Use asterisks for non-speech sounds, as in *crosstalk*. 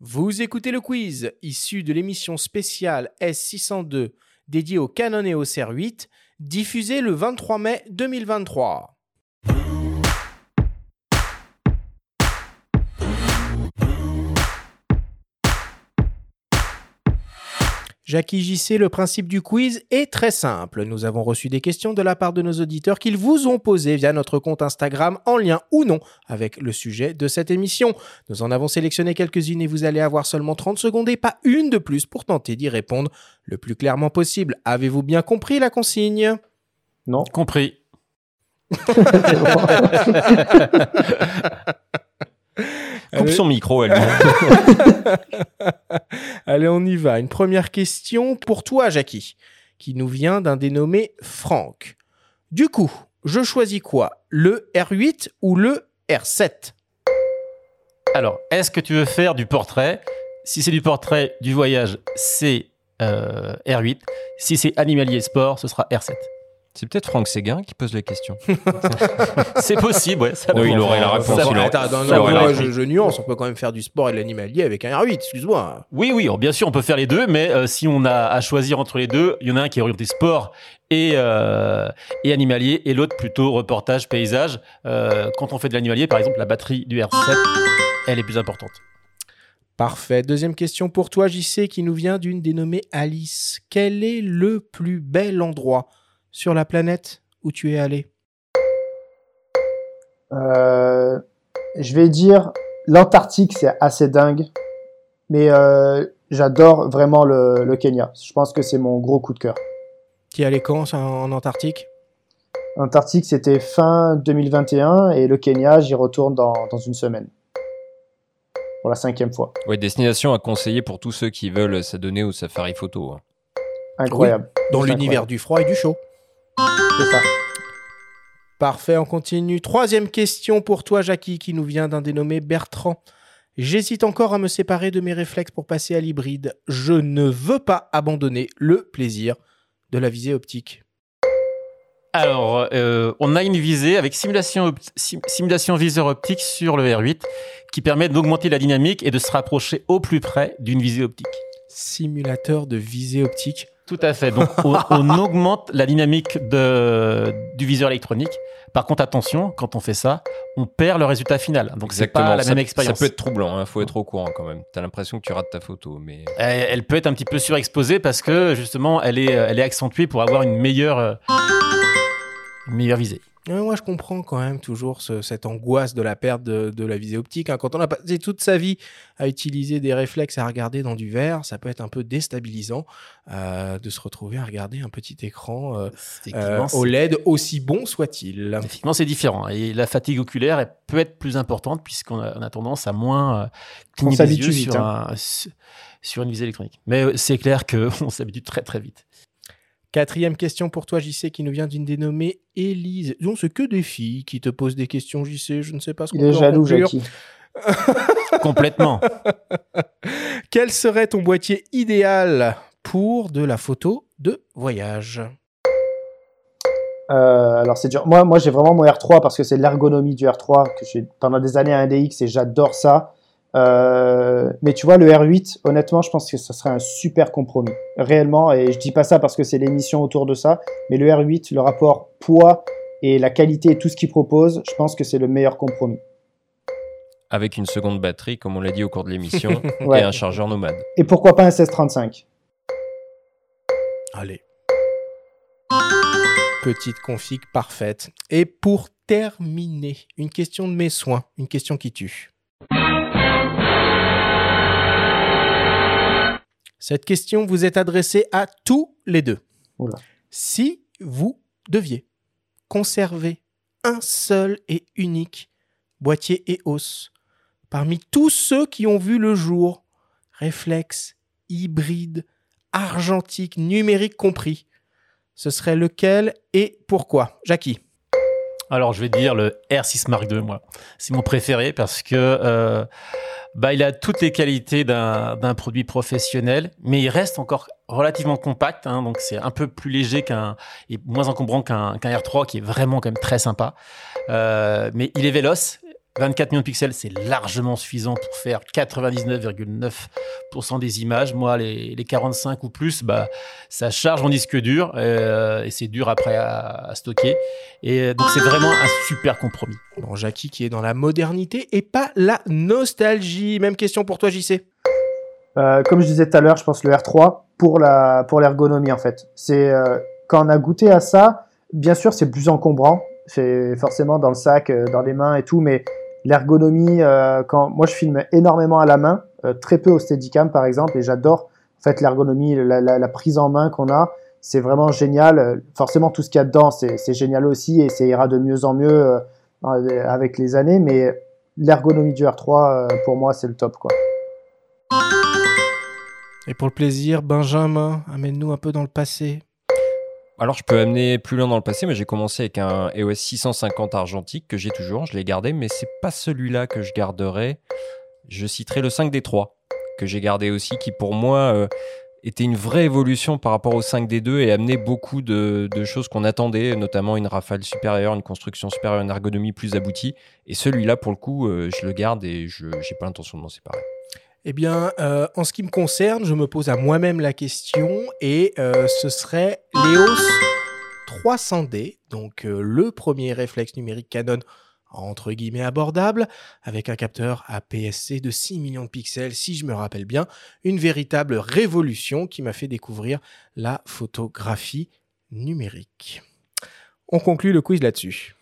Vous écoutez le quiz issu de l'émission spéciale S602 dédiée au Canon EOS R8, diffusée le 23 mai 2023. Jackie JC, le principe du quiz est très simple. Nous avons reçu des questions de la part de nos auditeurs qu'ils vous ont posées via notre compte Instagram en lien ou non avec le sujet de cette émission. Nous en avons sélectionné quelques-unes et vous allez avoir seulement 30 secondes et pas une de plus pour tenter d'y répondre le plus clairement possible. Avez-vous bien compris la consigne? Non. Compris. *laughs* *laughs* Coupe son micro, elle. *laughs* Allez, on y va. Une première question pour toi, Jackie, qui nous vient d'un dénommé Franck. Du coup, je choisis quoi Le R8 ou le R7 Alors, est-ce que tu veux faire du portrait? Si c'est du portrait du voyage, c'est euh, R8. Si c'est animalier sport, ce sera R7. C'est peut-être Franck Séguin qui pose la question. *laughs* C'est possible, ouais. ça Oui, il aurait la réponse. Ça il va. aurait- Attends, non, ça non, aurait moi, la je, nuance. On peut quand même faire du sport et de l'animalier avec un R8, excuse-moi. Oui, oui, bien sûr, on peut faire les deux, mais euh, si on a à choisir entre les deux, il y en a un qui est orienté sport et, euh, et animalier, et l'autre plutôt reportage, paysage. Euh, quand on fait de l'animalier, par exemple, la batterie du R7, elle est plus importante. Parfait. Deuxième question pour toi, JC, qui nous vient d'une dénommée Alice. Quel est le plus bel endroit sur la planète où tu es allé? Euh, je vais dire l'Antarctique, c'est assez dingue, mais euh, j'adore vraiment le, le Kenya. Je pense que c'est mon gros coup de cœur. Tu es allé quand en Antarctique? Antarctique, c'était fin 2021 et le Kenya, j'y retourne dans, dans une semaine. Pour la cinquième fois. Ouais, destination à conseiller pour tous ceux qui veulent s'adonner au safari photo. hein. Incroyable. Dans l'univers du froid et du chaud. C'est ça. Parfait, on continue. Troisième question pour toi, Jackie, qui nous vient d'un dénommé Bertrand. J'hésite encore à me séparer de mes réflexes pour passer à l'hybride. Je ne veux pas abandonner le plaisir de la visée optique. Alors, euh, on a une visée avec simulation, sim- simulation viseur optique sur le R8 qui permet d'augmenter la dynamique et de se rapprocher au plus près d'une visée optique. Simulateur de visée optique. Tout à fait. Donc, on, *laughs* on augmente la dynamique de, du viseur électronique. Par contre, attention, quand on fait ça, on perd le résultat final. Donc, c'est pas la ça, même ça expérience. peut être troublant, il faut être au courant quand même. T'as l'impression que tu rates ta photo, mais Elle, elle peut être un petit peu surexposée parce que justement, elle est, elle est accentuée pour avoir une meilleure, euh, une meilleure visée. Ouais, moi, je comprends quand même toujours ce- cette angoisse de la perte de, de la visée optique. hein. Quand on a passé toute sa vie à utiliser des réflexes à regarder dans du verre, ça peut être un peu déstabilisant euh, de se retrouver à regarder un petit écran euh, euh, OLED, aussi bon soit-il. Effectivement, c'est différent. Et la fatigue oculaire elle peut être plus importante puisqu'on a, tendance à moins euh, cligner s'habitue yeux vite, sur, hein. un- sur une visée électronique. Mais euh, c'est clair qu'on *laughs* s'habitue très très vite. Quatrième question pour toi, JC, qui nous vient d'une dénommée Élise. Non, c'est que des filles qui te posent des questions, JC. Je ne sais pas ce qu'on peut en jaloux, conclure. Jackie. *laughs* Complètement. Quel serait ton boîtier idéal pour de la photo de voyage? Euh, alors c'est dur. Moi, moi j'ai vraiment mon R3 parce que c'est l'ergonomie du R3 que j'ai pendant des années à un DX et j'adore ça. Euh, mais tu vois, le R8, honnêtement, je pense que ça serait un super compromis. Réellement, et je dis pas ça parce que c'est l'émission autour de ça, mais le R8, le rapport poids et la qualité et tout ce qu'il propose, je pense que c'est le meilleur compromis. avec une seconde batterie, comme on l'a dit au cours de l'émission, *laughs* Ouais. et un chargeur nomade. Et pourquoi pas un 1635 Allez. Petite config parfaite. Et pour terminer, une question de mes soins, une question qui tue. Cette question vous est adressée à tous les deux. Oula. Si vous deviez conserver un seul et unique boîtier EOS parmi tous ceux qui ont vu le jour, réflexe, hybride, argentique, numérique compris, ce serait lequel et pourquoi? Jackie Alors, je vais dire le R6 Mark II, moi. C'est mon préféré parce que euh, bah, il a toutes les qualités d'un produit professionnel, mais il reste encore relativement compact. hein, donc, c'est un peu plus léger qu'un et moins encombrant qu'un qu'un R3 qui est vraiment quand même très sympa. Euh, mais il est véloce. 24 millions de pixels, c'est largement suffisant pour faire 99,9% des images. Moi, les, les, 45 ou plus, bah, ça charge mon disque dur euh, et c'est dur après à, stocker. Et donc, c'est vraiment un super compromis. Bon, Jackie qui est dans la modernité et pas la nostalgie. Même question pour toi, JC. Euh, comme je disais tout à l'heure, je pense le R3 pour la pour l'ergonomie en fait. C'est euh, quand on a goûté à ça, bien sûr c'est plus encombrant, c'est forcément dans le sac, euh, dans les mains et tout, mais l'ergonomie, euh, quand moi je filme énormément à la main, euh, très peu au Steadicam par exemple, et j'adore en l'ergonomie, la, prise en main qu'on a, c'est vraiment génial. Forcément tout ce qu'il y a dedans, c'est génial aussi et ça ira de mieux en mieux avec les années, mais l'ergonomie du R3 pour moi c'est le top quoi. Et pour le plaisir, Benjamin, amène-nous un peu dans le passé. Alors, je peux amener plus loin dans le passé, mais j'ai commencé avec un EOS 650 argentique que j'ai toujours, je l'ai gardé, mais c'est pas celui-là que je garderai. Je citerai le 5D3 que j'ai gardé aussi, qui pour moi euh, était une vraie évolution par rapport au 5D2 et amenait beaucoup de, choses qu'on attendait, notamment une rafale supérieure, une construction supérieure, une ergonomie plus aboutie. Et celui-là, pour le coup, euh, je le garde et je n'ai pas l'intention de m'en séparer. Eh bien, euh, en ce qui me concerne, je me pose à moi-même la question et euh, ce serait l'EOS 300D, donc euh, le premier réflexe numérique Canon entre guillemets abordable, avec un capteur APS-C de 6 millions de pixels, si je me rappelle bien, une véritable révolution qui m'a fait découvrir la photographie numérique. On conclut le quiz là-dessus.